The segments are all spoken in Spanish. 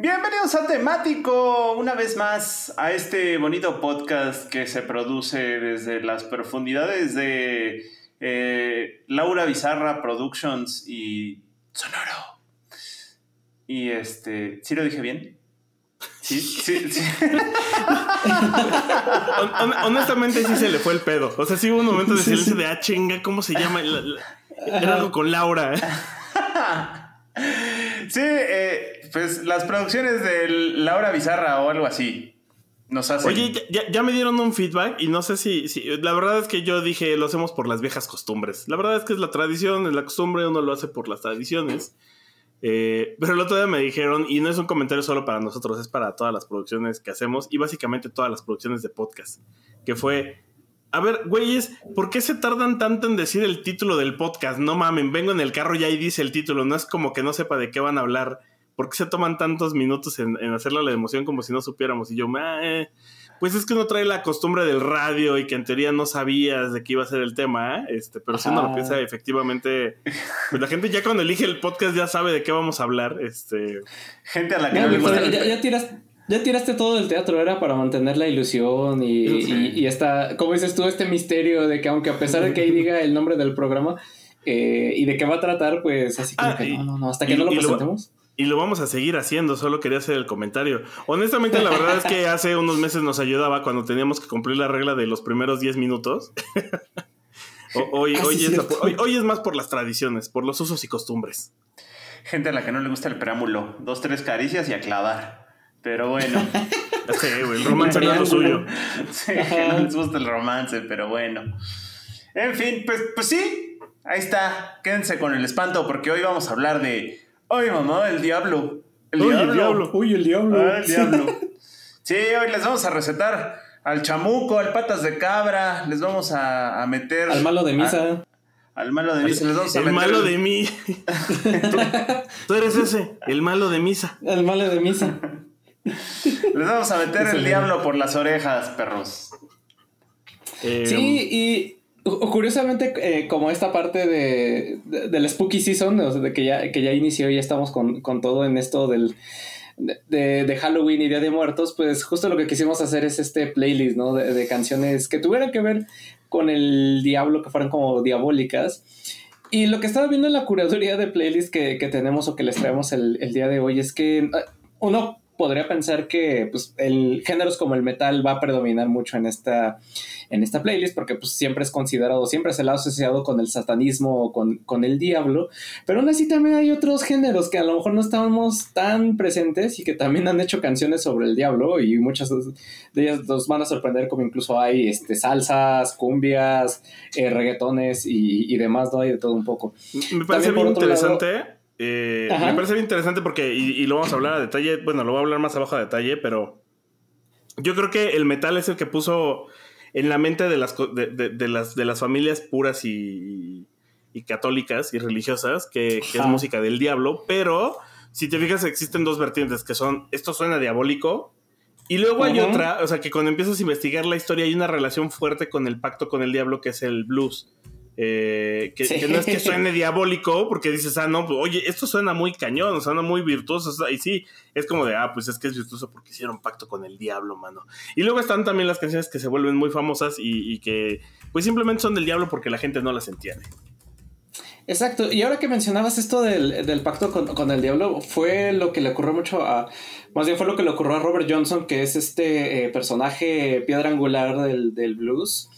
Bienvenidos a Temático, una vez más a este bonito podcast que se produce desde las profundidades de eh, Laura Bizarra Productions y Sonoro. Y este, ¿sí lo dije bien? Sí, sí, sí. honestamente sí se le fue el pedo. O sea, sí hubo un momento de silencio de, ah, chinga, ¿cómo se llama? Era algo con Laura. sí, eh, pues las producciones de Laura Bizarra o algo así. Nos hacen. Oye, ya, me dieron un feedback y no sé si, La verdad es que yo dije, lo hacemos por las viejas costumbres. La verdad es que es la tradición, es la costumbre, uno lo hace por las tradiciones. Eh, pero el otro día me dijeron, y no es un comentario solo para nosotros, es para todas las producciones que hacemos y básicamente todas las producciones de podcast, que fue, a ver, güeyes, ¿por qué se tardan tanto en decir el título del podcast? No mamen, vengo en el carro y ahí dice el título, no es como que no sepa de qué van a hablar. ¿Por qué se toman tantos minutos en, en hacerle la emoción como si no supiéramos? Y yo, eh, pues es que uno trae la costumbre del radio y que en teoría no sabías de qué iba a ser el tema, ¿eh? este, pero si uno lo piensa, efectivamente, pues la gente ya cuando elige el podcast ya sabe de qué vamos a hablar. Este... Gente a la que no, ya, tiraste, todo el teatro, era para mantener la ilusión y, y, esta, como dices tú, este misterio de que aunque a pesar de que ahí diga el nombre del programa eh, y de qué va a tratar, pues así como ah, que no, no, no, hasta que no lo presentemos. Y lo vamos a seguir haciendo, solo quería hacer el comentario. Honestamente, la verdad es que hace unos meses nos ayudaba cuando teníamos que cumplir la regla de los primeros 10 minutos. hoy, ah, hoy, es más por las tradiciones, por los usos y costumbres. Gente a la que no le gusta el preámbulo. Dos, tres caricias y a clavar. Pero bueno. sí, el romance no es lo suyo. sí, no les gusta el romance, pero bueno. En fin, pues, pues sí. Ahí está. Quédense con el espanto porque hoy vamos a hablar de Ay, mamá, el diablo. El diablo. el diablo. Uy, el diablo. Ah, el diablo. sí, hoy les vamos a recetar al chamuco, al patas de cabra, les vamos a, meter... Al malo de misa. al malo de misa, les vamos a el malo de mí. ¿Tú, eres ese, el malo de misa. El malo de misa. les vamos a meter el diablo por las orejas, perros. sí, y Curiosamente, eh, como esta parte de, del Spooky Season, o sea, de que ya, que ya inició y ya estamos con, todo en esto del, de, Halloween y Día de Muertos, pues justo lo que quisimos hacer es este playlist, ¿no? De, canciones que tuvieran que ver con el diablo, que fueran como diabólicas. Y lo que estaba viendo en la curaduría de playlist que, tenemos o que les traemos el, el, día de hoy es que eh, uno podría pensar que pues, el géneros como el metal va a predominar mucho en esta, en esta playlist, porque pues, siempre es considerado, siempre se le ha asociado con el satanismo o con, con, el diablo, pero aún así también hay otros géneros que a lo mejor no estábamos tan presentes y que también han hecho canciones sobre el diablo y muchas de ellas nos van a sorprender como incluso hay este, salsas, cumbias, eh, reggaetones y, demás, ¿no? Hay de todo un poco. Me parece muy interesante. Eh, me parece bien interesante porque, y, lo vamos a hablar a detalle, bueno, lo voy a hablar más abajo a detalle, pero yo creo que el metal es el que puso en la mente de las, de, las, de las familias puras y, católicas y religiosas, que, es música del diablo, pero si te fijas existen dos vertientes, que son, esto suena diabólico, y luego hay otra, o sea, que cuando empiezas a investigar la historia hay una relación fuerte con el pacto con el diablo, que es el blues. Eh, que, no es que suene diabólico, porque dices, ah, no, pues, oye, esto suena muy cañón, suena muy virtuoso. Y sí, es como de, ah, pues es que es virtuoso porque hicieron pacto con el diablo, mano. Y luego están también las canciones que se vuelven muy famosas y, que, pues simplemente son del diablo porque la gente no las entiende. Exacto, y ahora que mencionabas esto del, pacto con, el diablo, fue lo que le ocurrió mucho a, más bien fue lo que le ocurrió a Robert Johnson, que es este eh, personaje piedra angular del, del blues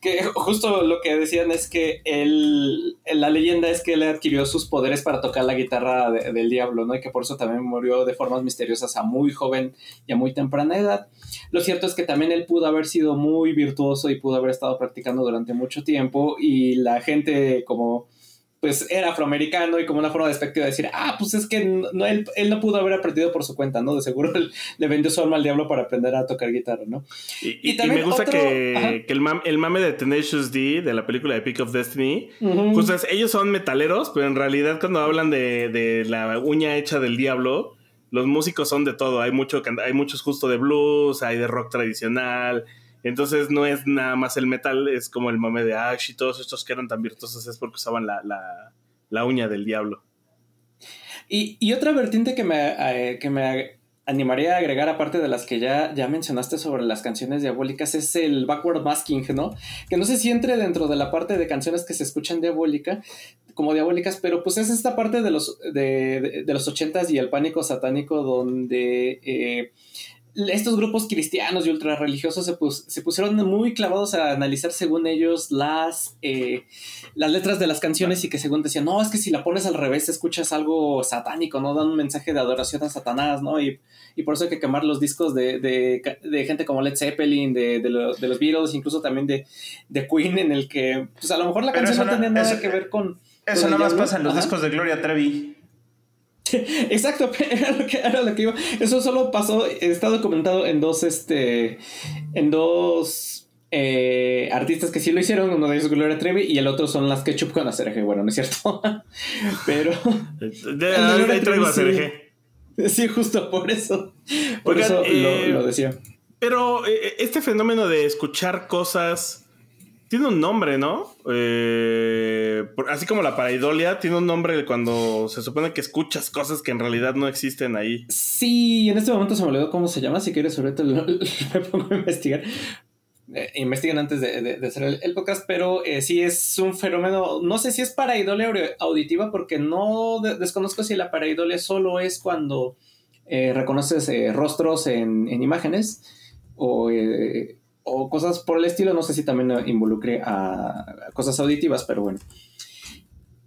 que justo lo que decían es que él, la leyenda es que él adquirió sus poderes para tocar la guitarra del diablo, ¿no? Y que por eso también murió de formas misteriosas a muy joven y a muy temprana edad. Lo cierto es que también él pudo haber sido muy virtuoso y pudo haber estado practicando durante mucho tiempo y la gente como pues era afroamericano y como una forma despectiva de decir, ah, pues es que no, él, él, no pudo haber aprendido por su cuenta, ¿no? De seguro le vendió su alma al diablo para aprender a tocar guitarra, ¿no? Y, también me gusta que, que el, el, mame de Tenacious D de la película de Peak of Destiny, justo es, ellos son metaleros, pero en realidad cuando hablan de, de la uña hecha del diablo, los músicos son de todo, hay, mucho, hay muchos justo de blues, hay de rock tradicional, entonces no es nada más el metal, es como el mame de Ash y todos estos que eran tan virtuosos es porque usaban la, uña del diablo. Y, otra vertiente que me, eh, que me animaría a agregar, aparte de las que ya, ya mencionaste sobre las canciones diabólicas, es el backward masking, ¿no? Que no sé si entre dentro de la parte de canciones que se escuchan diabólica, como diabólicas, pero pues es esta parte de los, de, los ochentas y el pánico satánico donde... Eh, estos grupos cristianos y ultra religiosos se, pusieron muy clavados a analizar según ellos las, eh, las letras de las canciones y que según decían, no, es que si la pones al revés escuchas algo satánico, ¿no? Dan un mensaje de adoración a Satanás, ¿no? Y, por eso hay que quemar los discos de, gente como Led Zeppelin, de, los Beatles, incluso también de, Queen, en el que, pues a lo mejor la canción no, tenía nada que ver con... Eso nada más pasa en los discos de Gloria Trevi. Exacto, era lo, que, era lo que iba. Eso solo pasó, está documentado en dos, este, en dos eh, artistas que sí lo hicieron. Uno de ellos es Gloria Trevi y el otro son las Ketchup con Acerje. Bueno, no es cierto, pero. De, ahí traigo sí, sí, justo por eso. Por eso eh, lo, decía. Pero eh, este fenómeno de escuchar cosas tiene un nombre, ¿no? Eh, así como la paraidolia, tiene un nombre cuando se supone que escuchas cosas que en realidad no existen ahí. Sí, en este momento se me olvidó cómo se llama. Si quieres, ahorita me pongo a investigar. Eh, investiguen antes de, hacer el, podcast, pero eh, sí es un fenómeno. No sé si es paraidolia auditiva, porque no desconozco si la paraidolia solo es cuando reconoces rostros en, en, imágenes o o cosas por el estilo. No sé si también involucre a cosas auditivas, pero bueno.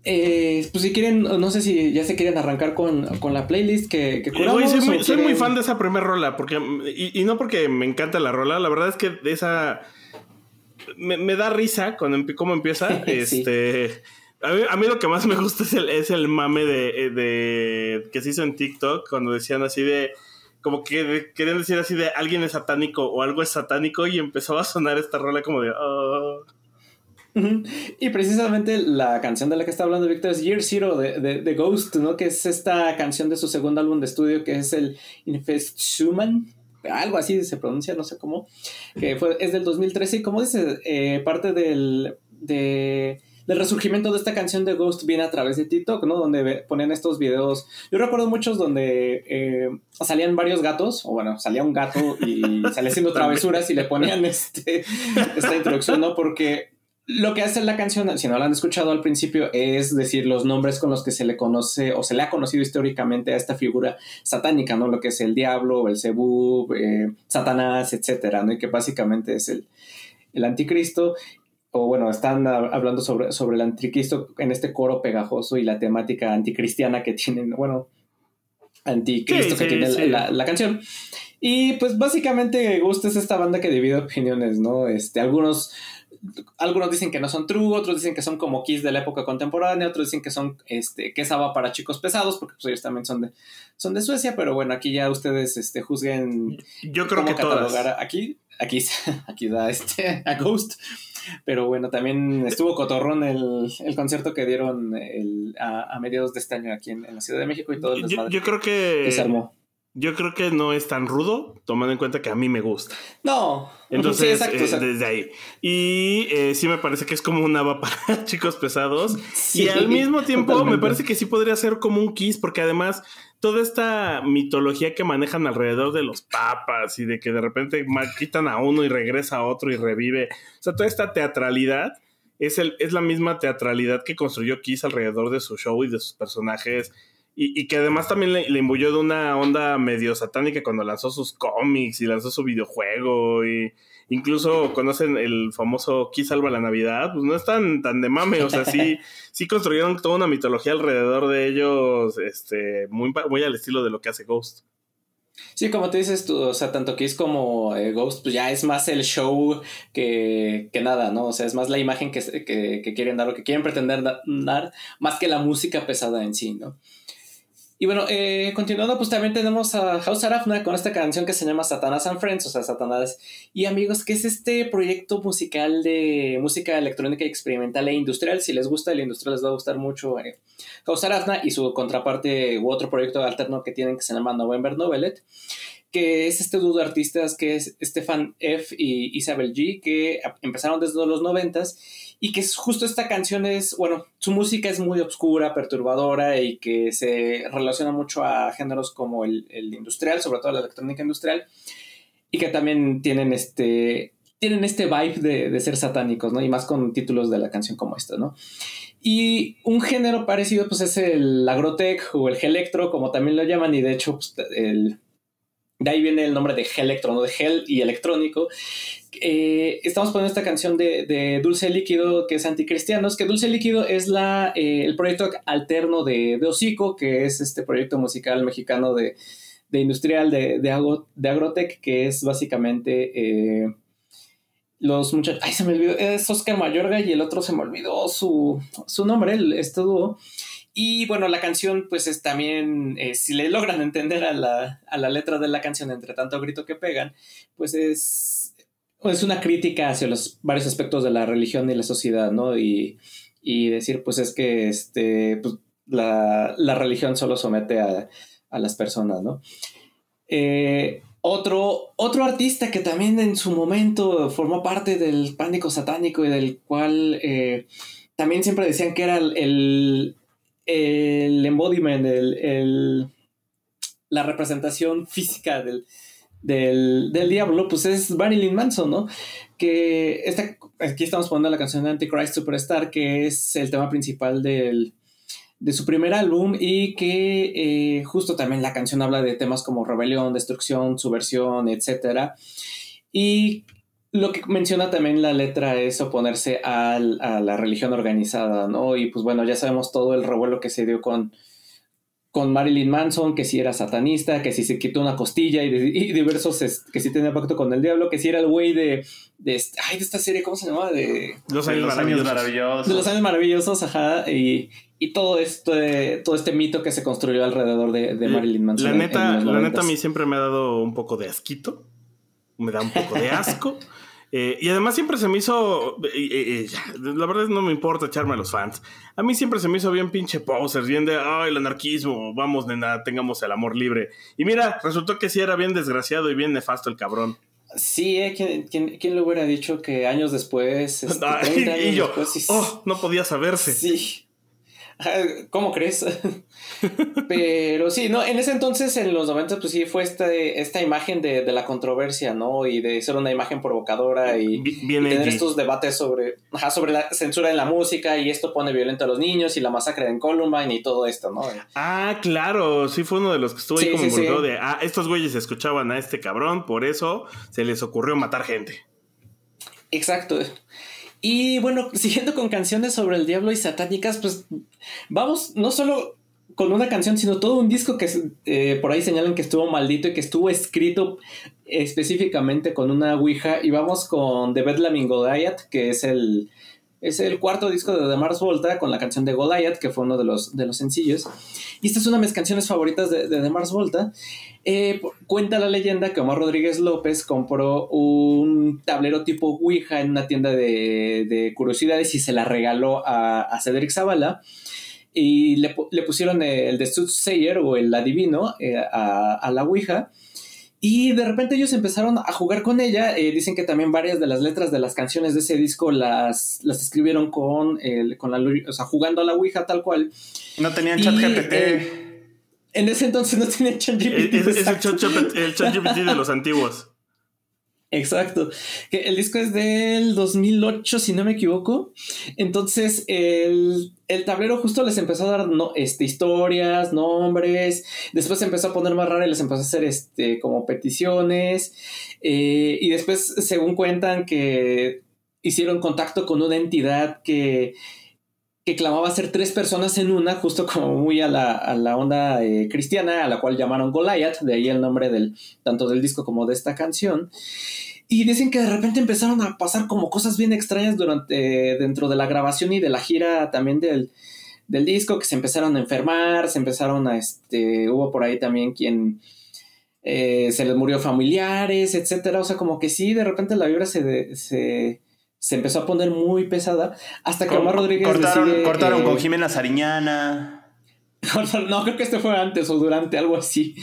Eh, pues si quieren, no sé si ya se quieren arrancar con, la playlist que, que curamos. soy, muy, fan de esa primera rola, porque, y, no porque me encanta la rola, la verdad es que de esa me, da risa cuando cómo empieza. este, a mí, lo que más me gusta es el, es el mame de, de, que se hizo en TikTok cuando decían así de como que querían decir así de alguien es satánico o algo es satánico y empezó a sonar esta rola como de... Oh". Y precisamente la canción de la que está hablando Víctor es Year Zero de, de, Ghost, ¿no? Que es esta canción de su segundo álbum de estudio que es el Infest Human, algo así se pronuncia, no sé cómo, que fue, es del 2013 y como dice, eh, parte del, de el resurgimiento de esta canción de Ghost viene a través de TikTok, ¿no? Donde ponían estos videos. Yo recuerdo muchos donde eh, salían varios gatos, o bueno, salía un gato y salía haciendo travesuras y le ponían este, esta introducción, ¿no? Porque lo que hace la canción, si no la han escuchado al principio, es decir los nombres con los que se le conoce o se le ha conocido históricamente a esta figura satánica, ¿no? Lo que es el diablo, el cebú, eh, Satanás, etcétera, ¿no? Y que básicamente es el, el anticristo o bueno, están hablando sobre, sobre el anticristo en este coro pegajoso y la temática anticristiana que tienen, bueno, anticristo que tiene La, canción. Y pues básicamente Ghost es esta banda que divide opiniones, ¿no? Este, algunos, algunos dicen que no son true, otros dicen que son como Kiss de la época contemporánea, otros dicen que son, este, que va para chicos pesados, porque pues ellos también son de, son de Suecia, pero bueno, aquí ya ustedes, este, juzguen. Yo creo que todas. Aquí, aquí, aquí da este, a Ghost. Pero bueno, también estuvo cotorrón el, concierto que dieron a, mediados de este año aquí en, la Ciudad de México y todo el yo, yo creo que, se armó. Yo creo que no es tan rudo, tomando en cuenta que a mí me gusta. No. Entonces, eh, desde ahí. Y eh, sí me parece que es como una va para chicos pesados. y al mismo tiempo me parece que sí podría ser como un kiss, porque además toda esta mitología que manejan alrededor de los papas y de que de repente quitan a uno y regresa a otro y revive. O sea, toda esta teatralidad es, el, es la misma teatralidad que construyó Kiss alrededor de su show y de sus personajes. Y, que además también le, le, de una onda medio satánica cuando lanzó sus cómics y lanzó su videojuego y incluso conocen el famoso Kiss salva la Navidad, pues no es tan, tan de mame, o sea, sí, sí construyeron toda una mitología alrededor de ellos, este, muy, muy al estilo de lo que hace Ghost. Sí, como te dices tú, o sea, tanto Kiss como eh, Ghost, pues ya es más el show que, nada, ¿no? O sea, es más la imagen que, que, quieren dar o que quieren pretender dar, más que la música pesada en sí, ¿no? Y bueno, eh, continuando, pues también tenemos a House Arafna con esta canción que se llama Satanás and Friends, o sea, Satanás y Amigos, que es este proyecto musical de música electrónica experimental e industrial. Si les gusta el industrial, les va a gustar mucho eh, House Arafna y su contraparte u otro proyecto alterno que tienen que se llama November Novelet que es este dúo de artistas que es Stefan F. y Isabel G., que empezaron desde los noventas y que es justo esta canción es, bueno, su música es muy oscura, perturbadora y que se relaciona mucho a géneros como el, industrial, sobre todo la electrónica industrial, y que también tienen este, tienen este vibe de, ser satánicos, ¿no? Y más con títulos de la canción como esta, ¿no? Y un género parecido, pues es el agrotech o el electro, como también lo llaman, y de hecho, pues, el de ahí viene el nombre de Electro, ¿no? De Hell y electrónico. Eh, estamos poniendo esta canción de, Dulce Líquido, que es Anticristianos, que Dulce Líquido es la, eh, el proyecto alterno de, de Hocico, que es este proyecto musical mexicano de, industrial de, de, Agrotech, que es básicamente eh, los muchachos. Ay, se me olvidó. Es Oscar Mayorga y el otro se me olvidó su, su nombre, este dúo. Y bueno, la canción, pues es también, si le logran entender a la, a la, letra de la canción, entre tanto grito que pegan, pues es, es una crítica hacia los varios aspectos de la religión y la sociedad, ¿no? Y, y decir, pues es que este, pues, la, la, religión solo somete a, a las personas, ¿no? Eh, otro, otro artista que también en su momento formó parte del pánico satánico y del cual eh, también siempre decían que era el el embodiment, el, la representación física del, del, diablo, pues es Marilyn Manson, ¿no? Que esta, aquí estamos poniendo la canción de Antichrist Superstar, que es el tema principal del, de su primer álbum y que eh, justo también la canción habla de temas como rebelión, destrucción, subversión, etc. Y lo que menciona también la letra es oponerse a la religión organizada, ¿no? Y pues bueno, ya sabemos todo el revuelo que se dio con, con Marilyn Manson, que si era satanista, que si se quitó una costilla y, diversos, que si tenía pacto con el diablo, que si era el güey de, de, ay, de esta serie, ¿cómo se llama? De los años, maravillosos. De los años maravillosos, ajá, y, todo este, todo este mito que se construyó alrededor de, Marilyn Manson. La neta, la neta a mí siempre me ha dado un poco de asquito, me da un poco de asco. Eh, y además siempre se me hizo. la verdad no me importa echarme a los fans. A mí siempre se me hizo bien pinche posers, bien de. Ay, el anarquismo, vamos, nena, tengamos el amor libre. Y mira, resultó que sí era bien desgraciado y bien nefasto el cabrón. Sí, ¿eh? ¿Quién, quién, le hubiera dicho que años después. Este, y yo, oh, no podía saberse. Sí. ¿Cómo crees? Pero sí, no, en ese entonces, en los 90, pues sí, fue este, esta imagen de, la controversia, ¿no? Y de ser una imagen provocadora y, tener estos debates sobre, sobre la censura en la música y esto pone violento a los niños y la masacre en Columbine y todo esto, ¿no? Ah, claro, sí fue uno de los que estuvo ahí como de, ah, estos güeyes escuchaban a este cabrón, por eso se les ocurrió matar gente. Exacto. Y bueno, siguiendo con canciones sobre el diablo y satánicas, pues vamos no solo con una canción, sino todo un disco que eh, por ahí señalan que estuvo maldito y que estuvo escrito específicamente con una Ouija. Y vamos con The Bedlam Goliath, que es el, es el cuarto disco de The Mars Volta con la canción de Goliath, que fue uno de los, de los sencillos. Y esta es una de mis canciones favoritas de, de The Mars Volta. Eh, cuenta la leyenda que Omar Rodríguez López compró un tablero tipo Ouija en una tienda de, curiosidades y se la regaló a, a Cedric Zavala y le, pusieron el de Soothsayer o el adivino eh, a, la Ouija. Y de repente ellos empezaron a jugar con ella. Eh, dicen que también varias de las letras de las canciones de ese disco las, las escribieron con, con la, o sea, jugando a la Ouija tal cual. No tenían chat GPT. Eh, en ese entonces no tenían chat GPT. Es, el chat GPT de los antiguos. Exacto. Que el disco es del 2008, si no me equivoco. Entonces, el, tablero justo les empezó a dar no, este, historias, nombres. Después se empezó a poner más raro y les empezó a hacer este, como peticiones. Eh, y después, según cuentan, que hicieron contacto con una entidad que que clamaba ser tres personas en una, justo como muy a la, onda eh, cristiana, a la cual llamaron Goliath, de ahí el nombre del, tanto del disco como de esta canción. Y dicen que de repente empezaron a pasar como cosas bien extrañas durante, dentro de la grabación y de la gira también del, del disco, que se empezaron a enfermar, se empezaron a, este, hubo por ahí también quien eh, se les murió familiares, etcétera, o sea, como que sí, de repente la vibra se, se, se empezó a poner muy pesada hasta que Omar Rodríguez cortaron, cortaron con Jimena Sariñana. No, creo que este fue antes o durante, algo así.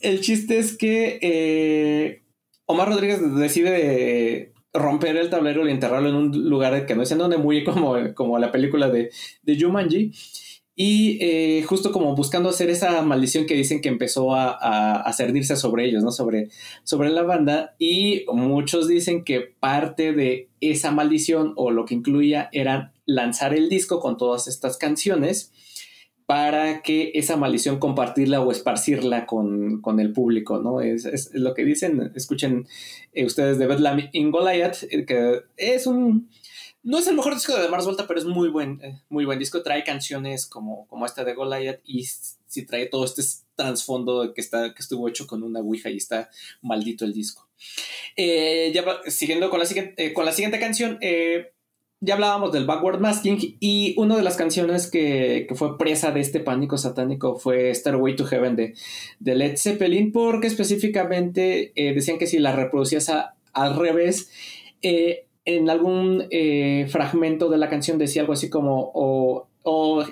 El chiste es que eh, Omar Rodríguez decide romper el tablero y enterrarlo en un lugar que no es en donde, muy como, como la película de, de Jumanji. Y eh, justo como buscando hacer esa maldición que dicen que empezó a, a, cernirse sobre ellos, ¿no? Sobre, sobre la banda. Y muchos dicen que parte de esa maldición o lo que incluía era lanzar el disco con todas estas canciones para que esa maldición compartirla o esparcirla con, el público, ¿no? Es, lo que dicen, escuchen eh, ustedes de Bedlam in Goliath, eh, que es un no es el mejor disco de Mars Volta, pero es muy buen, eh, muy buen disco. Trae canciones como, como esta de Goliath y si trae todo este trasfondo que, está, que estuvo hecho con una Ouija y está maldito el disco. Eh, ya siguiendo con la siguiente, eh, con la siguiente canción, ya hablábamos del Backward Masking y una de las canciones que, fue presa de este pánico satánico fue Starway to Heaven de, de Led Zeppelin, porque específicamente decían que si la reproducías al revés, en algún eh, fragmento de la canción decía algo así como, o,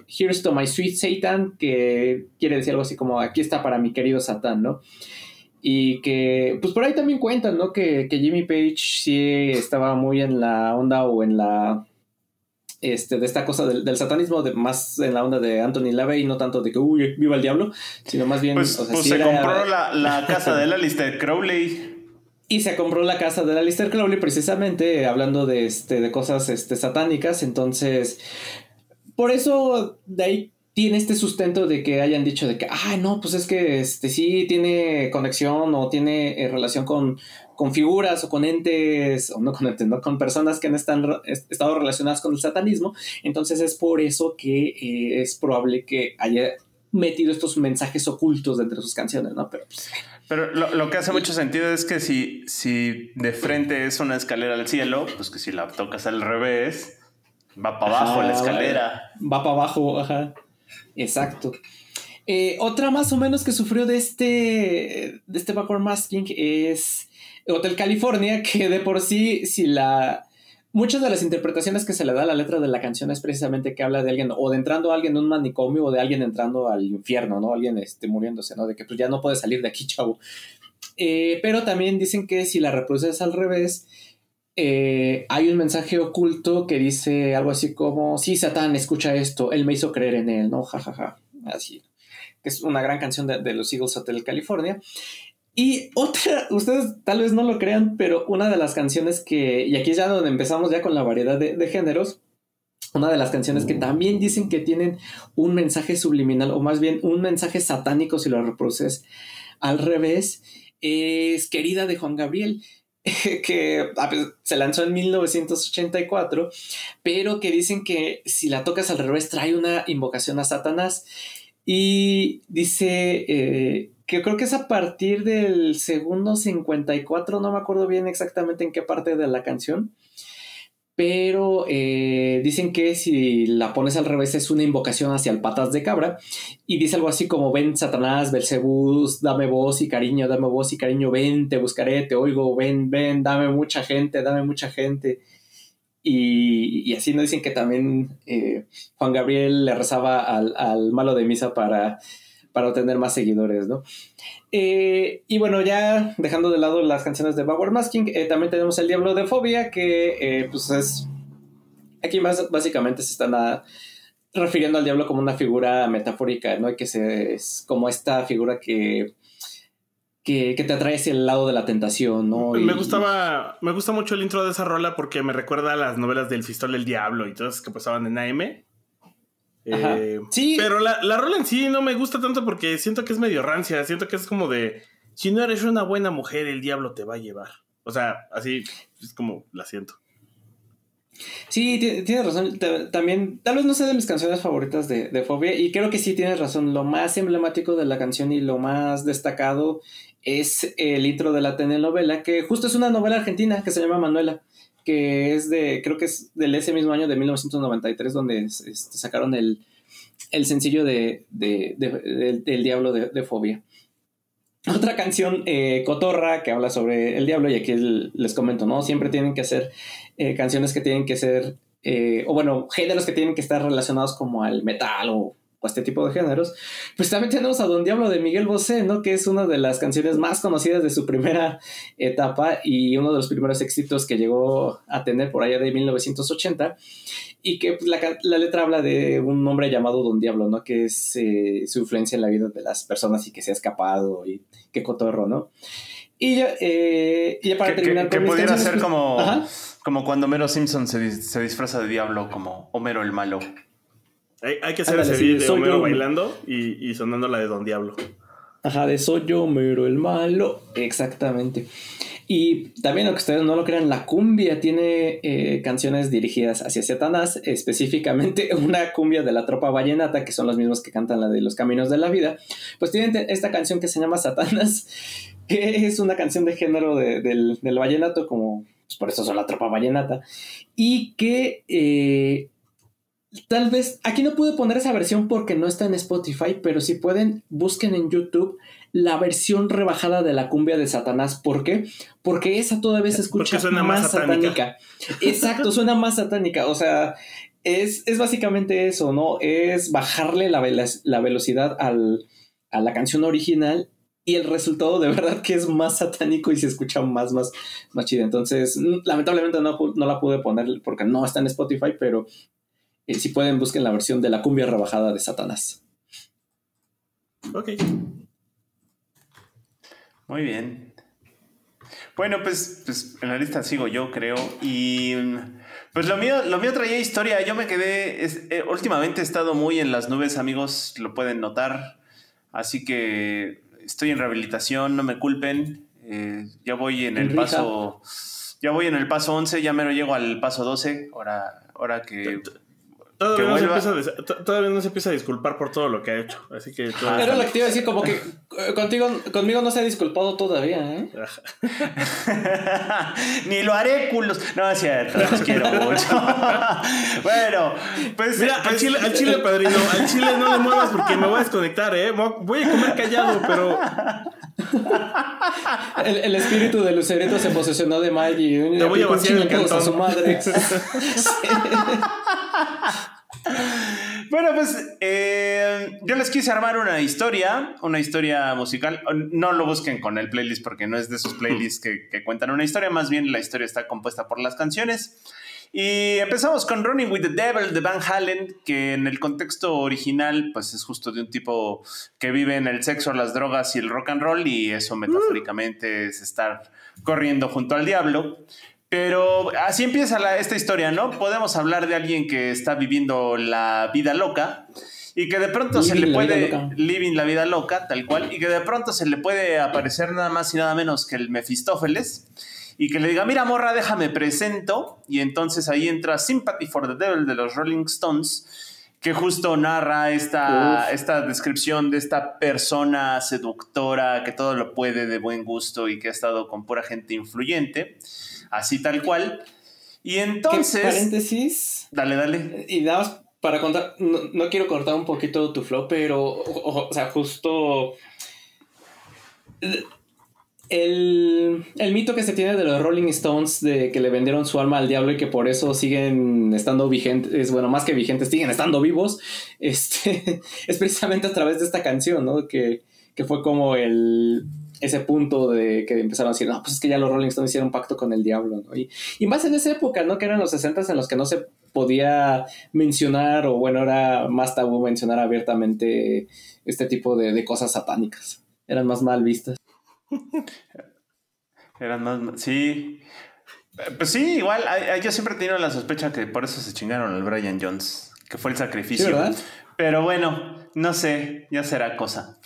Here's to my sweet Satan, que quiere decir algo así como, aquí está para mi querido Satán, ¿no? Y que, pues por ahí también cuentan, ¿no? Que, Jimmy Page sí estaba muy en la onda o en la, este, de esta cosa del, satanismo, de, más en la onda de Anthony LaVey, no tanto de que, uy, viva el diablo, sino más bien... Pues, pues se compró la, la casa de la lista de Crowley. Y se compró la casa de la Lister Crowley precisamente hablando de, este, de cosas este, satánicas. Entonces, por eso de ahí tiene este sustento de que hayan dicho de que, ah, no, pues es que este, sí tiene conexión o tiene eh, relación con, con, figuras o con entes, o no con entes, no, con personas que han estado relacionadas con el satanismo. Entonces es por eso que eh, es probable que haya metido estos mensajes ocultos dentro de sus canciones, ¿no? Pero pues, pero lo, que hace mucho sentido es que si, si de frente es una escalera al cielo, pues que si la tocas al revés, va para abajo la escalera. Va, para abajo, ajá. Exacto. Eh, otra más o menos que sufrió de este, de este backward masking es Hotel California, que de por sí, si la, muchas de las interpretaciones que se le da a la letra de la canción es precisamente que habla de alguien o de entrando a alguien en un manicomio o de alguien entrando al infierno, ¿no? Alguien este, muriéndose, ¿no? De que pues ya no puede salir de aquí, chavo. Eh, pero también dicen que si la reproduces al revés, eh, hay un mensaje oculto que dice algo así como, sí, Satán, escucha esto, él me hizo creer en él, ¿no? Ja, ja, ja. Así. Que es una gran canción de, de los Eagles Hotel California. Y otra, ustedes tal vez no lo crean, pero una de las canciones que, y aquí es ya donde empezamos ya con la variedad de, géneros, una de las canciones que también dicen que tienen un mensaje subliminal, o más bien un mensaje satánico si lo reproduces al revés, es Querida de Juan Gabriel, que se lanzó en 1984, pero que dicen que si la tocas al revés trae una invocación a Satanás. Y dice eh, que creo que es a partir del segundo 54, no me acuerdo bien exactamente en qué parte de la canción, pero eh, dicen que si la pones al revés es una invocación hacia el patas de cabra y dice algo así como ven Satanás, Belcebús, dame voz y cariño, dame voz y cariño, ven, te buscaré, te oigo, ven, ven, dame mucha gente, dame mucha gente. Y, así nos dicen que también eh, Juan Gabriel le rezaba al, al malo de misa para para obtener más seguidores, ¿no? Eh, y bueno, ya dejando de lado las canciones de Bauer Masking, eh, también tenemos el Diablo de Fobia, que eh, pues es... Aquí más básicamente se están refiriendo al diablo como una figura metafórica, ¿no? Y que se, es como esta figura que, que, te atrae hacia el lado de la tentación, ¿no? Me gustaba, me gusta mucho el intro de esa rola porque me recuerda a las novelas del Fistol del Diablo y todas que pasaban en AM. Eh, sí. Pero la, la rola en sí no me gusta tanto porque siento que es medio rancia. Siento que es como de. Si no eres una buena mujer, el diablo te va a llevar. O sea, así es como la siento. Sí, tienes razón. También, tal vez no sea de mis canciones favoritas de, de Fobia, y creo que sí tienes razón. Lo más emblemático de la canción y lo más destacado es el intro de la telenovela, que justo es una novela argentina que se llama Manuela, que es de, creo que es del ese mismo año de 1993, donde este, sacaron el, sencillo de, del Diablo de, Fobia. Otra canción, eh, Cotorra, que habla sobre el diablo, y aquí les comento, ¿no? Siempre tienen que ser eh, canciones que tienen que ser, eh, o bueno, géneros que tienen que estar relacionados como al metal o este tipo de géneros, pues también tenemos a Don Diablo de Miguel Bosé, ¿no? Que es una de las canciones más conocidas de su primera etapa y uno de los primeros éxitos que llegó a tener por allá de 1980 y que pues, la, letra habla de un hombre llamado Don Diablo, ¿no? Que es eh, su influencia en la vida de las personas y que se ha escapado y qué cotorro, ¿no? Y ya, eh, para terminar... Que, pudiera ser pues, como, como cuando Homero Simpson se, se disfraza de diablo, como Homero el malo. Hay, que hacer ese video de Homero bailando y, sonando la de Don Diablo. Ajá, de soy yo, Homero el malo. Exactamente. Y también, aunque ustedes no lo crean, la cumbia tiene eh, canciones dirigidas hacia Satanás, específicamente una cumbia de la tropa vallenata, que son los mismos que cantan la de los caminos de la vida. Pues tienen esta canción que se llama Satanás, que es una canción de género del, vallenato, como pues por eso son la tropa vallenata, y que eh, Tal vez, aquí no pude poner esa versión porque no está en Spotify, pero si pueden, busquen en YouTube la versión rebajada de la cumbia de Satanás. ¿Por qué? Porque esa todavía se escucha más, satánica. Exacto, suena más satánica. O sea, es, básicamente eso, ¿no? Es bajarle la, la velocidad a la canción original y el resultado de verdad que es más satánico y se escucha más, más, más chido. Entonces, lamentablemente no, no, la pude poner porque no está en Spotify, pero y si pueden, busquen la versión de la cumbia rebajada de Satanás. Ok. Muy bien. Bueno, pues, pues, en la lista sigo yo, creo. Y pues lo mío, lo mío traía historia. Yo me quedé. Eh, últimamente he estado muy en las nubes, amigos, lo pueden notar. Así que estoy en rehabilitación, no me culpen. Eh, ya voy en el paso. Ya voy en el paso 11, ya me lo llego al paso 12. Ahora, ahora que. Todavía no, se empieza a, todavía no se empieza a disculpar por todo lo que ha hecho. Así que. Era lo que te iba a decir, como que eh, contigo, conmigo no se ha disculpado todavía, ¿eh? Ni lo haré, culos. No, es cierto, los quiero mucho. bueno, pues. Mira, pues, al, chile, al chile, padrino, al chile no le muevas porque me voy a desconectar, ¿eh? Voy a comer callado, pero. El, el, espíritu de Lucerito se posesionó de Maggie. Te voy a vaciar el cantón. a su madre. bueno, pues eh, yo les quise armar una historia, una historia musical. No lo busquen con el playlist porque no es de esos playlists que, que cuentan una historia, más bien la historia está compuesta por las canciones. Y empezamos con Running with the Devil de Van Halen, que en el contexto original, pues es justo de un tipo que vive en el sexo, las drogas y el rock and roll, y eso metafóricamente es estar corriendo junto al diablo. Pero así empieza esta historia, ¿no? Podemos hablar de alguien que está viviendo la vida loca y que de pronto se le puede living la vida loca, tal cual, y que de pronto se le puede aparecer nada más y nada menos que el Mefistófeles y que le diga, mira morra, déjame presento, y entonces ahí entra Sympathy for the Devil de los Rolling Stones, que justo narra esta, esta descripción de esta persona seductora que todo lo puede de buen gusto y que ha estado con pura gente influyente así tal cual. Y entonces... paréntesis. Dale, dale. Y nada para contar, no, quiero cortar un poquito tu flow, pero, o, sea, justo... El, el, mito que se tiene de los Rolling Stones de que le vendieron su alma al diablo y que por eso siguen estando vigentes, bueno, más que vigentes, siguen estando vivos, este, es precisamente a través de esta canción, ¿no? Que, que fue como el, ese punto de que empezaron a decir, no, pues es que ya los Rolling Stones hicieron pacto con el diablo, ¿no? Y, y más en esa época, ¿no? Que eran los 60 en los que no se podía mencionar, o bueno, era más tabú mencionar abiertamente este tipo de, cosas satánicas. Eran más mal vistas. Eran más, sí. Pues sí, igual, yo siempre he tenido la sospecha que por eso se chingaron al Brian Jones, que fue el sacrificio. Pero bueno, no sé, ya será cosa.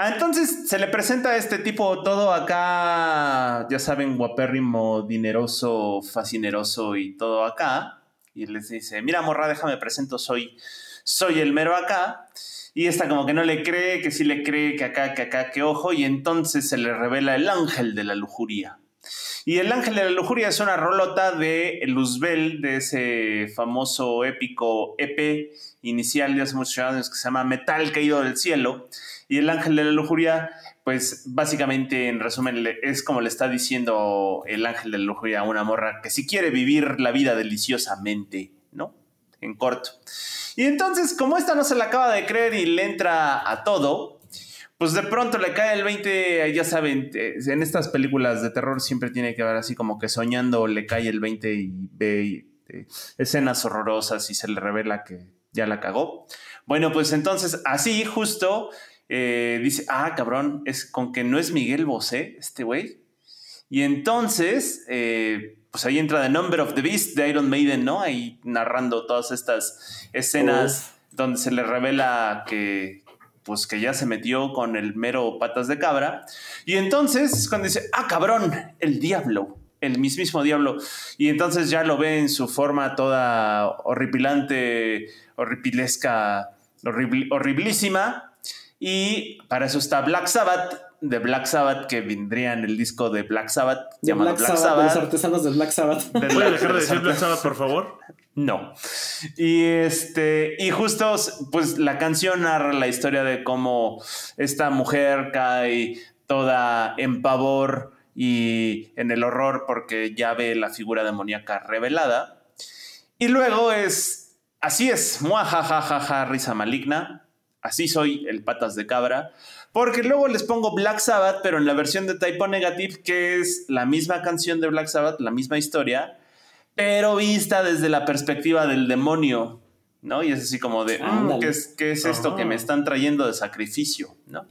Ah, entonces se le presenta a este tipo todo acá, ya saben, guapérrimo, dineroso, fascineroso y todo acá. Y les dice, mira morra, déjame presento, soy, soy el mero acá. Y esta como que no le cree, que sí le cree, que acá, que acá, que ojo. Y entonces se le revela el ángel de la lujuria. Y el ángel de la lujuria es una rolota de Luzbel, de ese famoso épico EP inicial de hace muchos años que se llama Metal Caído del Cielo. Y el ángel de la lujuria, pues básicamente en resumen es como le está diciendo el ángel de la lujuria a una morra que si quiere vivir la vida deliciosamente. En corto. Y entonces, como esta no se la acaba de creer y le entra a todo, pues de pronto le cae el 20, ya saben, en estas películas de terror siempre tiene que haber así como que soñando le cae el 20 y ve eh, escenas horrorosas y se le revela que ya la cagó. Bueno, pues entonces así justo eh, dice, ah, cabrón, es con que no es Miguel Bosé, este güey. Y entonces, eh, pues ahí entra The Number of the Beast de Iron Maiden, ¿no? Ahí narrando todas estas escenas donde se le revela que, pues que ya se metió con el mero patas de cabra. Y entonces cuando dice, ah, cabrón, el diablo, el mismísimo diablo. Y entonces ya lo ve en su forma toda horripilante, horripilesca, horriblísima. Y para eso está Black Sabbath, de Black Sabbath, que vendría en el disco de Black Sabbath, llamado Black, Sabbath. los artesanos de Black Sabbath. ¿Puede dejar de decir Black Sabbath, por favor? No. Y este, y justo, pues la canción narra la historia de cómo esta mujer cae toda en pavor y en el horror porque ya ve la figura demoníaca revelada. Y luego es, así es, muajajajaja, risa maligna. Así soy el patas de cabra. Porque luego les pongo Black Sabbath, pero en la versión de Typo Negative, que es la misma canción de Black Sabbath, la misma historia pero vista desde la perspectiva del demonio, ¿no? Y es así como de, mm, ¿qué, es, esto que me están trayendo de sacrificio, ¿no?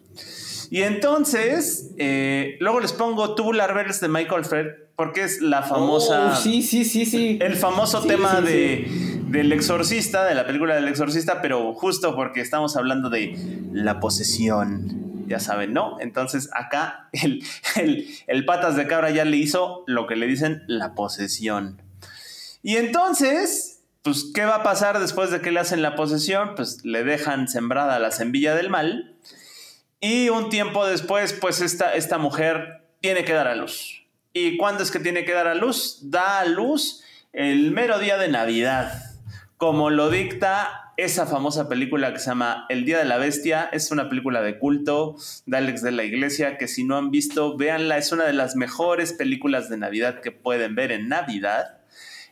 Y entonces, eh, luego les pongo Tubular Bells de Michael Fred, porque es la famosa. Oh, sí, sí, sí, sí. El famoso tema de, del exorcista, de la película del exorcista, pero justo porque estamos hablando de la posesión. Ya saben, ¿no? Entonces acá el, el patas de cabra ya le hizo lo que le dicen la posesión. Y entonces, pues, ¿qué va a pasar después de que le hacen la posesión? Pues le dejan sembrada la semilla del mal. Y un tiempo después, pues esta, esta mujer tiene que dar a luz. ¿Y cuándo es que tiene que dar a luz? Da a luz el mero día de Navidad, como lo dicta esa famosa película que se llama El Día de la Bestia. Es una película de culto de Alex de la Iglesia, que si no han visto, véanla. Es una de las mejores películas de Navidad que pueden ver en Navidad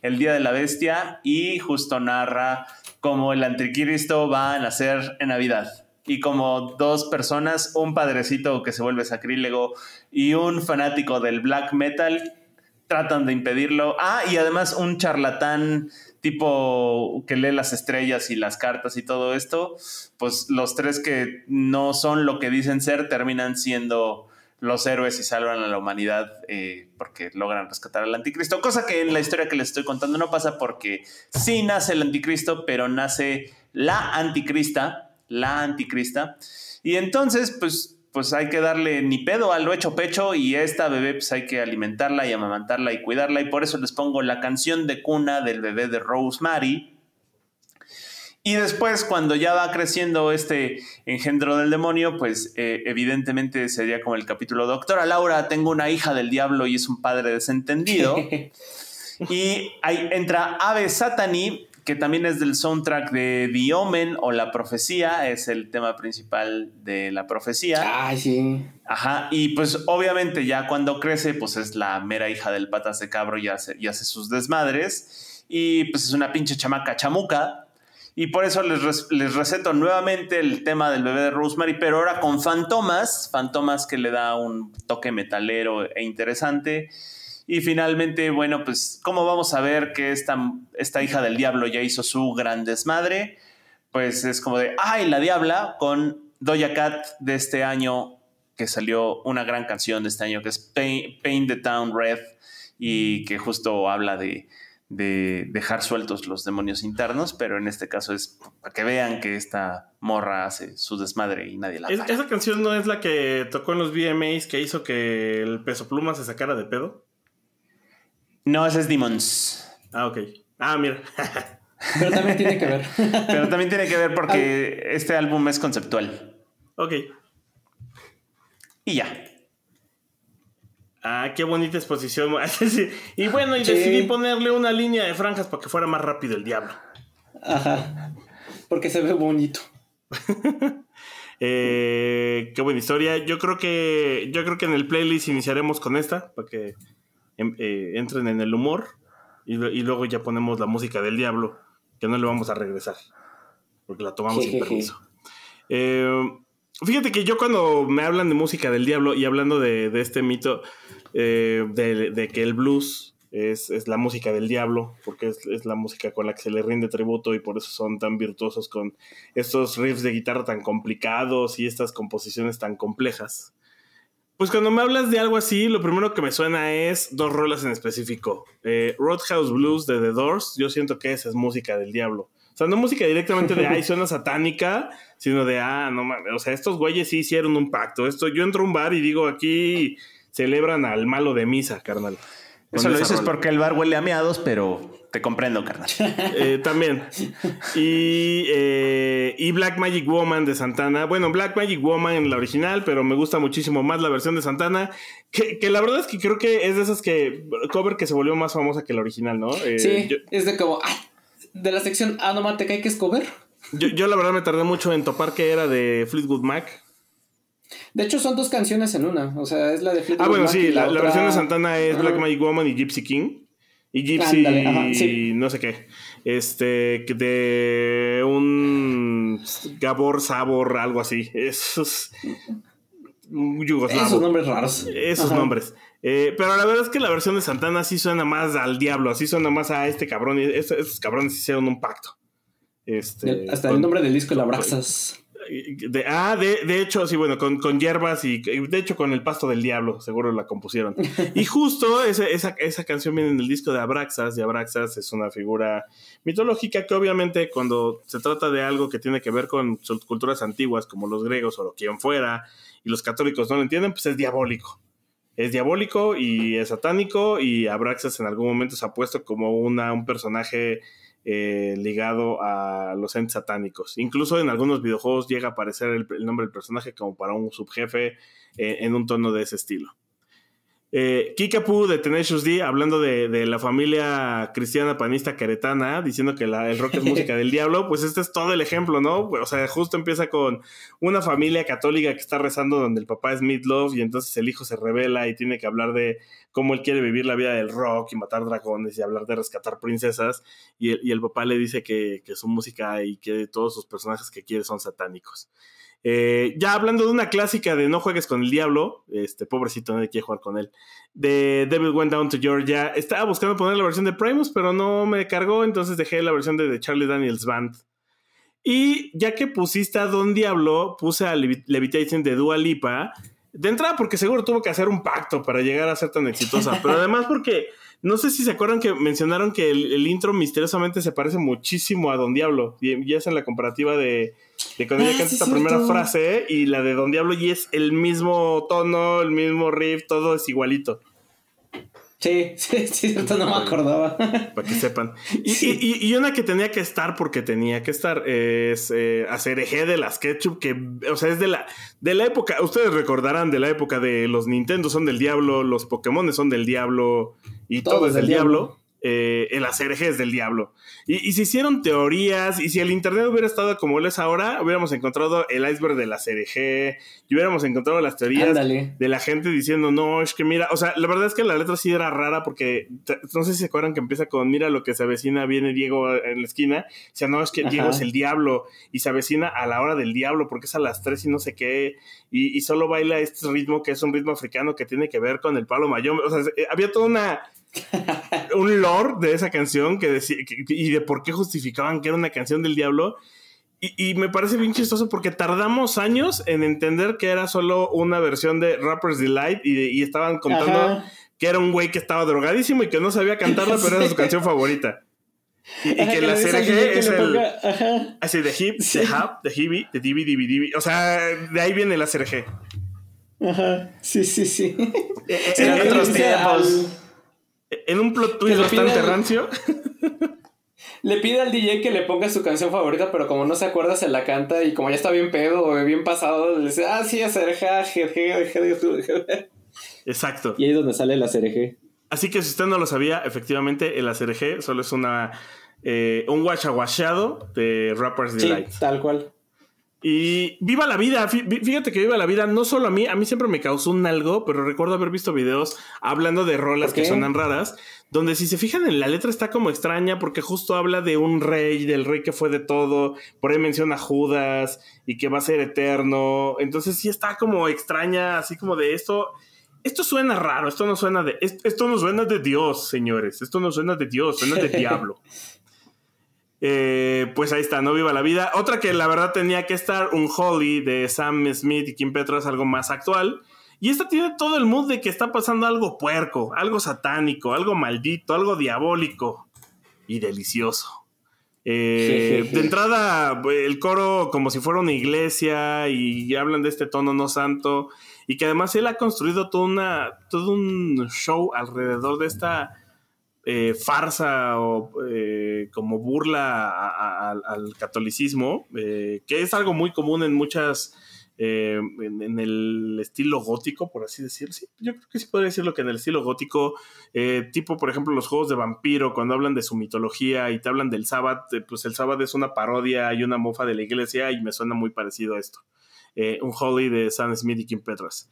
el Día de la Bestia y justo narra cómo el anticristo va a nacer en Navidad. Y como dos personas, un padrecito que se vuelve sacrílego y un fanático del black metal, tratan de impedirlo. Ah, y además un charlatán tipo que lee las estrellas y las cartas y todo esto, pues los tres que no son lo que dicen ser terminan siendo los héroes y salvan a la humanidad eh, porque logran rescatar al anticristo, cosa que en la historia que les estoy contando no pasa porque sí nace el anticristo, pero nace la anticrista, la anticrista, y entonces pues, pues hay que darle ni pedo al hecho pecho y a esta bebé pues hay que alimentarla y amamantarla y cuidarla y por eso les pongo la canción de cuna del bebé de Rosemary, y después, cuando ya va creciendo este engendro del demonio, pues eh, evidentemente sería como el capítulo, doctora Laura, tengo una hija del diablo y es un padre desentendido. y ahí entra Ave Satani, que también es del soundtrack de The Omen o La Profecía, es el tema principal de la profecía. Ay, sí. Ajá, y pues obviamente ya cuando crece, pues es la mera hija del patas de cabro y hace, y hace sus desmadres. Y pues es una pinche chamaca chamuca, y por eso les, les, receto nuevamente el tema del bebé de Rosemary, pero ahora con Fantomas, Fantomas que le da un toque metalero e interesante. Y finalmente, bueno, pues, ¿cómo vamos a ver que esta, esta hija del diablo ya hizo su gran desmadre? Pues es como de, ¡ay, la diabla! Con Doja Cat de este año, que salió una gran canción de este año, que es Paint the Town Red, y que justo habla de, de dejar sueltos los demonios internos, pero en este caso es para que vean que esta morra hace su desmadre y nadie la ¿Es, ¿Esa canción no es la que tocó en los VMAs que hizo que el peso pluma se sacara de pedo? No, ese es Demons. Ah, ok. Ah, mira. Pero también tiene que ver. Pero también tiene que ver porque este álbum es conceptual. Ok. Y ya. Ah, qué bonita exposición. y bueno, y decidí ponerle una línea de franjas para que fuera más rápido el diablo. Ajá. Porque se ve bonito. Eh, qué buena historia. Yo creo que. Yo creo que en el playlist iniciaremos con esta. Para que eh, entren en el humor. Y, luego ya ponemos la música del diablo. Que no le vamos a regresar. Porque la tomamos sin permiso. Eh, fíjate que yo cuando me hablan de música del diablo y hablando de, este mito de, que el blues es, la música del diablo, porque es, la música con la que se le rinde tributo y por eso son tan virtuosos con estos riffs de guitarra tan complicados y estas composiciones tan complejas. Pues cuando me hablas de algo así, lo primero que me suena es dos rolas en específico. Eh, Roadhouse Blues de The Doors, yo siento que esa es música del diablo. O sea, no música directamente de, ay, suena satánica, sino de, ah, no mames, o sea, estos güeyes sí hicieron un pacto. Esto, yo entro a un bar y digo, aquí celebran al malo de misa, carnal. Eso lo dices porque el bar huele a meados, pero te comprendo, carnal. Eh, también. Y, eh, y, Black Magic Woman de Santana. Bueno, Black Magic Woman en la original, pero me gusta muchísimo más la versión de Santana. Que, la verdad es que creo que es de esas que. cover que se volvió más famosa que la original, ¿no? Eh, sí, es de como. de la sección Ah, no mate, que es cover. Yo, yo la verdad me tardé mucho en topar que era de Fleetwood Mac. De hecho, son dos canciones en una. O sea, es la de Fleetwood Ah, bueno, sí, la, versión de Santana es Black Magic Woman y Gypsy King. Y Gypsy y no sé qué. Este, de un Gabor Sabor, algo así. Esos. Esos nombres raros. Esos nombres. Eh, pero la verdad es que la versión de Santana sí suena más al diablo, así suena más a este cabrón. Y esos, cabrones hicieron un pacto. Este, hasta el nombre del disco, La Abrazas. De, ah, de, de, hecho, sí, bueno, con, con, hierbas y de hecho con el pasto del diablo, seguro la compusieron. y justo esa, esa, canción viene en el disco de Abraxas, y Abraxas es una figura mitológica que obviamente cuando se trata de algo que tiene que ver con culturas antiguas como los griegos o lo quien fuera, y los católicos no lo entienden, pues es diabólico. Es diabólico y es satánico y Abraxas en algún momento se ha puesto como una, un personaje eh, ligado a los entes satánicos. Incluso en algunos videojuegos llega a aparecer el, nombre del personaje como para un subjefe eh, en un tono de ese estilo. Eh, Kikapu de Tenacious D, hablando de, la familia cristiana panista queretana, diciendo que el rock es música del diablo, pues este es todo el ejemplo, ¿no? O sea, justo empieza con una familia católica que está rezando donde el papá es Meatloaf y entonces el hijo se revela y tiene que hablar de cómo él quiere vivir la vida del rock y matar dragones y hablar de rescatar princesas y el, papá le dice que, que su música y que todos sus personajes que quiere son satánicos. Eh, ya hablando de una clásica de No juegues con el diablo, este pobrecito nadie quiere jugar con él, de Devil Went Down to Georgia. Estaba buscando poner la versión de Primus, pero no me cargó, entonces dejé la versión de Charlie Daniels Band. Y ya que pusiste a Don Diablo, puse a Levitation de Dua Lipa. De entrada, porque seguro tuvo que hacer un pacto para llegar a ser tan exitosa, pero además porque no sé si se acuerdan que mencionaron que el, intro misteriosamente se parece muchísimo a Don Diablo. Y, ya es en la comparativa de, de cuando ella ah, canta esta primera frase y la de Don Diablo y es el mismo tono, el mismo riff, todo es igualito. Sí, sí, sí, no me acordaba. Para que sepan. Y, una que tenía que estar porque tenía que estar es eh, hacer eje de las ketchup, que, o sea, es de la, de la época, ustedes recordarán de la época de los Nintendo son del diablo, los Pokémon son del diablo y todo, es del diablo eh, el ACRG es del diablo. Y, se hicieron teorías, y si el Internet hubiera estado como él es ahora, hubiéramos encontrado el iceberg de la CRG, y hubiéramos encontrado las teorías de la gente diciendo, no, es que mira, o sea, la verdad es que la letra sí era rara porque, no sé si se acuerdan que empieza con, mira lo que se avecina, viene Diego en la esquina, o sea, no, es que Diego es el diablo, y se avecina a la hora del diablo porque es a las tres y no sé qué, y, y solo baila este ritmo que es un ritmo africano que tiene que ver con el palo mayor, o sea, había toda una un lore de esa canción que decía, y de por qué justificaban que era una canción del diablo. Y, me parece bien chistoso porque tardamos años en entender que era solo una versión de Rapper's Delight y, estaban contando que era un güey que estaba drogadísimo y que no sabía cantarla, pero era su canción favorita. Y, que la CRG es el. Así, de hip, de hap, de hibi, de divi, divi, divi. O sea, de ahí viene la CRG. Ajá, sí, sí, sí. En otros tiempos. En un plot twist bastante rancio. le pide al DJ que le ponga su canción favorita, pero como no se acuerda, se la canta y como ya está bien pedo o bien pasado, le dice, ah, sí, es Exacto. Y ahí es donde sale la CRG. Así que si usted no lo sabía, efectivamente el ACRG solo es una eh, un guachaguachado de Rappers Delight. Sí, tal cual. Y viva la vida, fíjate que viva la vida, no solo a mí, a mí siempre me causó un algo, pero recuerdo haber visto videos hablando de rolas que suenan raras, donde si se fijan en la letra está como extraña porque justo habla de un rey, del rey que fue de todo, por ahí menciona a Judas y que va a ser eterno, entonces sí está como extraña, así como de esto, esto suena raro, esto no suena de, esto no suena de Dios, señores, esto no suena de Dios, suena de diablo. Eh, pues ahí está, no viva la vida. Otra que la verdad tenía que estar, un Holly de Sam Smith y Kim Petras, algo más actual. Y esta tiene todo el mood de que está pasando algo puerco, algo satánico, algo maldito, algo diabólico y delicioso. Eh, de entrada, el coro como si fuera una iglesia y hablan de este tono no santo y que además él ha construido toda una, todo un show alrededor de esta eh, farsa o eh, como burla al catolicismo, eh, que es algo muy común en muchas, en, el estilo gótico, por así decirlo. Sí, yo creo que sí podría decirlo que en el estilo gótico, tipo, por ejemplo, los juegos de vampiro, cuando hablan de su mitología y te hablan del sábado, pues el sábado es una parodia y una mofa de la iglesia y me suena muy parecido a esto. un Holy de Sam Smith y Kim Petras.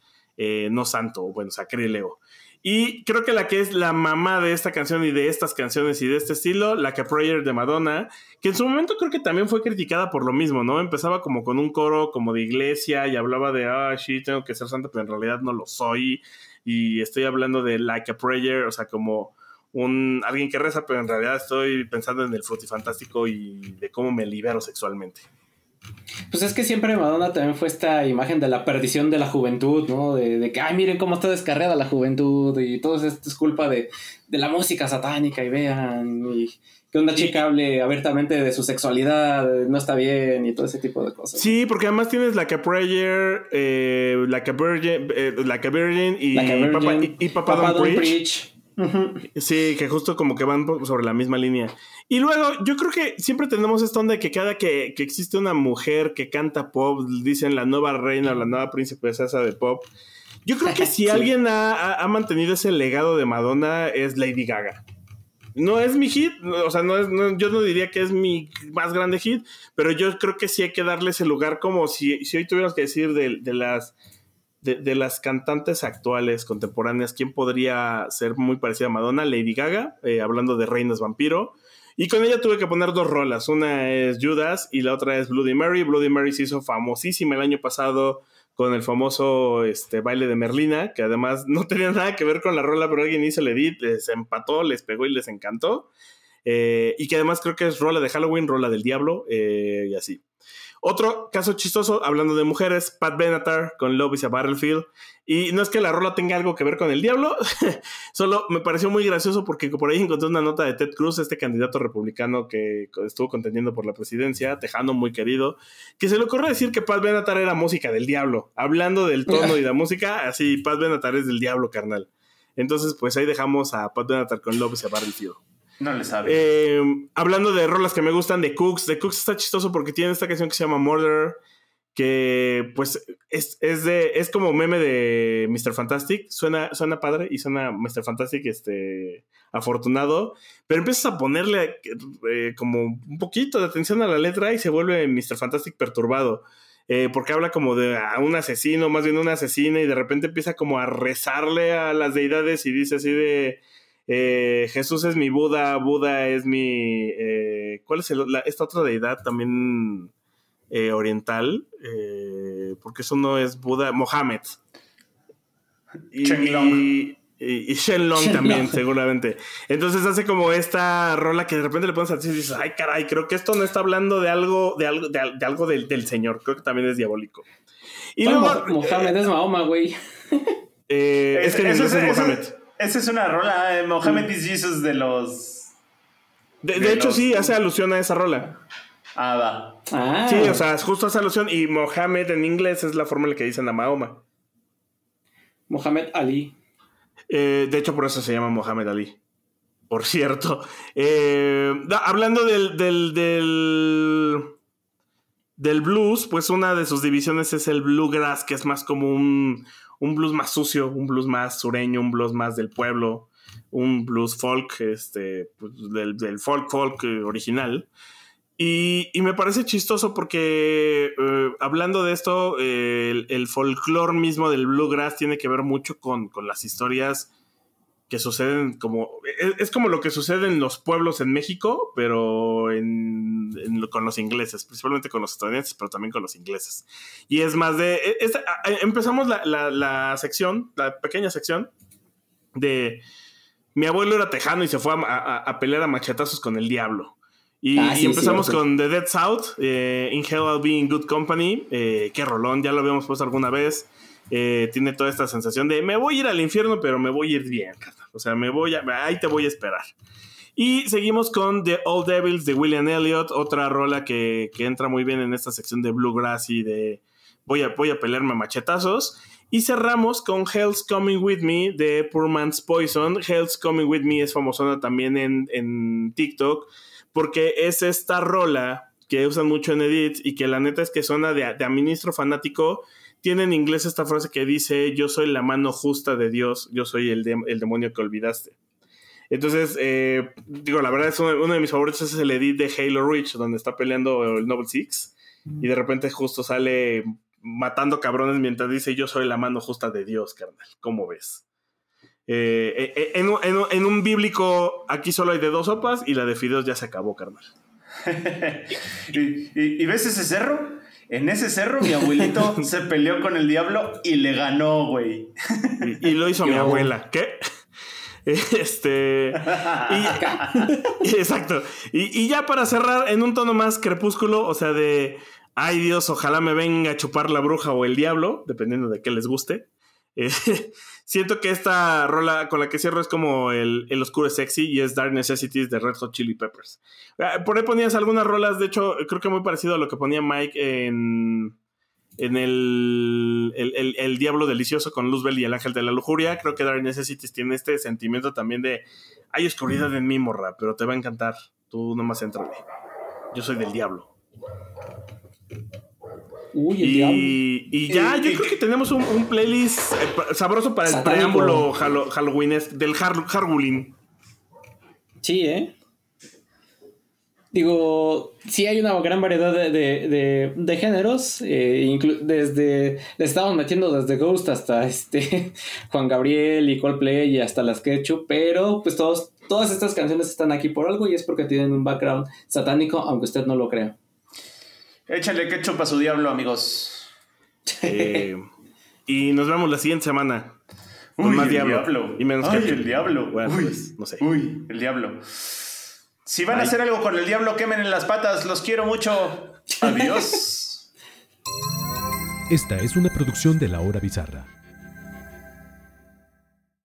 no santo, bueno, sacrílego. Y creo que la que es la mamá de esta canción y de estas canciones y de este estilo, la que Prayer de Madonna, que en su momento creo que también fue criticada por lo mismo, ¿no? Empezaba como con un coro como de iglesia y hablaba de, ah, sí, tengo que ser santa, pero en realidad no lo soy. Y estoy hablando de Like a Prayer, o sea, como un alguien que reza, pero en realidad estoy pensando en el frutifantástico y de cómo me libero sexualmente. Pues es que siempre Madonna también fue esta imagen de la perdición de la juventud, ¿no? De, que, ay, miren cómo está descarriada la juventud y todo esto es culpa de, la música satánica y vean, y que una chica hable abiertamente de su sexualidad, no está bien y todo ese tipo de cosas. Sí, porque además tienes la que Prayer, eh, la que Virgin, eh, la que Virgin y, Papa, Don't, Preach. Sí, que justo como que van sobre la misma línea. Y luego, yo creo que siempre tenemos esta onda de que cada que, existe una mujer que canta pop, dicen la nueva reina o la nueva princesa de pop. Yo creo que si alguien ha, mantenido ese legado de Madonna es Lady Gaga. No es mi hit, o sea, no es, yo no diría que es mi más grande hit, pero yo creo que sí hay que darle ese lugar como si, si hoy tuviéramos que decir de las de, las cantantes actuales, contemporáneas, ¿quién podría ser muy parecida a Madonna? Lady Gaga, eh, hablando de Reinas Vampiro. Y con ella tuve que poner dos rolas. Una es Judas y la otra es Bloody Mary. Bloody Mary se hizo famosísima el año pasado con el famoso este, baile de Merlina, que además no tenía nada que ver con la rola, pero alguien hizo el edit, les empató, les pegó y les encantó. Eh, y que además creo que es rola de Halloween, rola del diablo eh, y así. Otro caso chistoso, hablando de mujeres, Pat Benatar con Love is a Battlefield. Y no es que la rola tenga algo que ver con el diablo, solo me pareció muy gracioso porque por ahí encontré una nota de Ted Cruz, este candidato republicano que estuvo contendiendo por la presidencia, tejano muy querido, que se le ocurre decir que Pat Benatar era música del diablo. Hablando del tono y la música, así, Pat Benatar es del diablo, carnal. Entonces, pues ahí dejamos a Pat Benatar con Love is a Battlefield. No le sabe. Eh, hablando de rolas que me gustan de Cooks, de Cooks está chistoso porque tiene esta canción que se llama Murder, que pues es, de, es como meme de Mr. Fantastic, suena, suena padre y suena Mr. Fantastic este, afortunado, pero empiezas a ponerle eh, como un poquito de atención a la letra y se vuelve Mr. Fantastic perturbado. Eh, porque habla como de un asesino, más bien una asesina, y de repente empieza como a rezarle a las deidades y dice así de eh, Jesús es mi Buda, Buda es mi... Eh, ¿Cuál es esta otra deidad también eh, oriental? porque eso no es Buda, Mohammed. Y, y, y, Shenlong también, seguramente. Entonces hace como esta rola que de repente le pones a y dices, ay caray, creo que esto no está hablando de algo, de algo, de, algo del, Señor. Creo que también es diabólico. Y luego, Mohammed es Mahoma, güey. es que es Mohammed. Esa es una rola, eh, Mohammed is Jesus de los. De, hecho, sí, hace alusión a esa rola. Ah, va. Ah. Sí, o sea, justo hace alusión. Y Mohammed en inglés es la forma en la que dicen a Mahoma. Mohammed Ali. Eh, de hecho, por eso se llama Mohammed Ali. por cierto. Eh, hablando del, del, del, blues, pues una de sus divisiones es el bluegrass, que es más como un, un blues más sucio, un blues más sureño, un blues más del pueblo, un blues folk, este, pues, del, del, folk folk original. Y, y, me parece chistoso porque eh, hablando de esto, el, el folclore mismo del bluegrass tiene que ver mucho con, con las historias que suceden como. Es, como lo que sucede en los pueblos en México, pero en, con los ingleses, principalmente con los estadounidenses, pero también con los ingleses. Y es más de. E, empezamos la, la, sección, la pequeña sección de. Mi abuelo era tejano y se fue a, pelear a machetazos con el diablo. Y, ah, empezamos con The Dead South, eh, In Hell I'll Be in Good Company. Eh, qué rolón, ya lo habíamos puesto alguna vez. Eh, tiene toda esta sensación de me voy a ir al infierno, pero me voy a ir bien, O sea, me voy a, ahí te voy a esperar. Y seguimos con The Old Devils de William Elliott, otra rola que, entra muy bien en esta sección de Bluegrass y de voy a, voy a pelearme a machetazos. Y cerramos con Hell's Coming With Me de Poor Man's Poison. Hell's Coming With Me es famosona también en, en TikTok porque es esta rola que usan mucho en Edit y que la neta es que suena de, de administro fanático tiene en inglés esta frase que dice, yo soy la mano justa de Dios, yo soy el, el demonio que olvidaste. Entonces, eh, digo, la verdad es uno, de mis favoritos es el edit de Halo Reach, donde está peleando el Noble Six, y de repente justo sale matando cabrones mientras dice, yo soy la mano justa de Dios, carnal. ¿Cómo ves? Eh, eh, en, un bíblico, aquí solo hay de dos sopas y la de fideos ya se acabó, carnal. ¿Y, ves ese cerro? En ese cerro mi abuelito se peleó con el diablo y le ganó, güey. Y, lo hizo mi abuela. ¿Qué? Este. exacto. Y, ya para cerrar, en un tono más crepúsculo, o sea, de. Ay Dios, ojalá me venga a chupar la bruja o el diablo, dependiendo de qué les guste. Eh, siento que esta rola con la que cierro es como el, el, oscuro sexy y es Dark Necessities de Red Hot Chili Peppers. Ah, por ahí ponías algunas rolas, de hecho, creo que muy parecido a lo que ponía Mike en, en el, el, el, Diablo Delicioso con Luzbel y el Ángel de la Lujuria. Creo que Dark Necessities tiene este sentimiento también de hay oscuridad en mí, morra, pero te va a encantar. Tú nomás entra. Yo soy del diablo. Uy, y, y, ya, yo creo que tenemos un, playlist eh, sabroso para el preámbulo Halloween del Halloween. Sí, ¿eh? Digo, sí hay una gran variedad de, géneros. Eh, desde. Le estamos metiendo desde Ghost hasta este Juan Gabriel y Coldplay y hasta las Ketchup. Pero pues todos, todas estas canciones están aquí por algo y es porque tienen un background satánico, aunque usted no lo crea. Échale ketchup a su diablo, amigos. Eh, y nos vemos la siguiente semana. Con más diablo. Y menos Ay, el diablo. Bueno, uy, pues, no sé. Uy, el diablo. Si van a hacer algo con el diablo, quemen en las patas. Los quiero mucho. Adiós. Esta es una producción de La Hora Bizarra.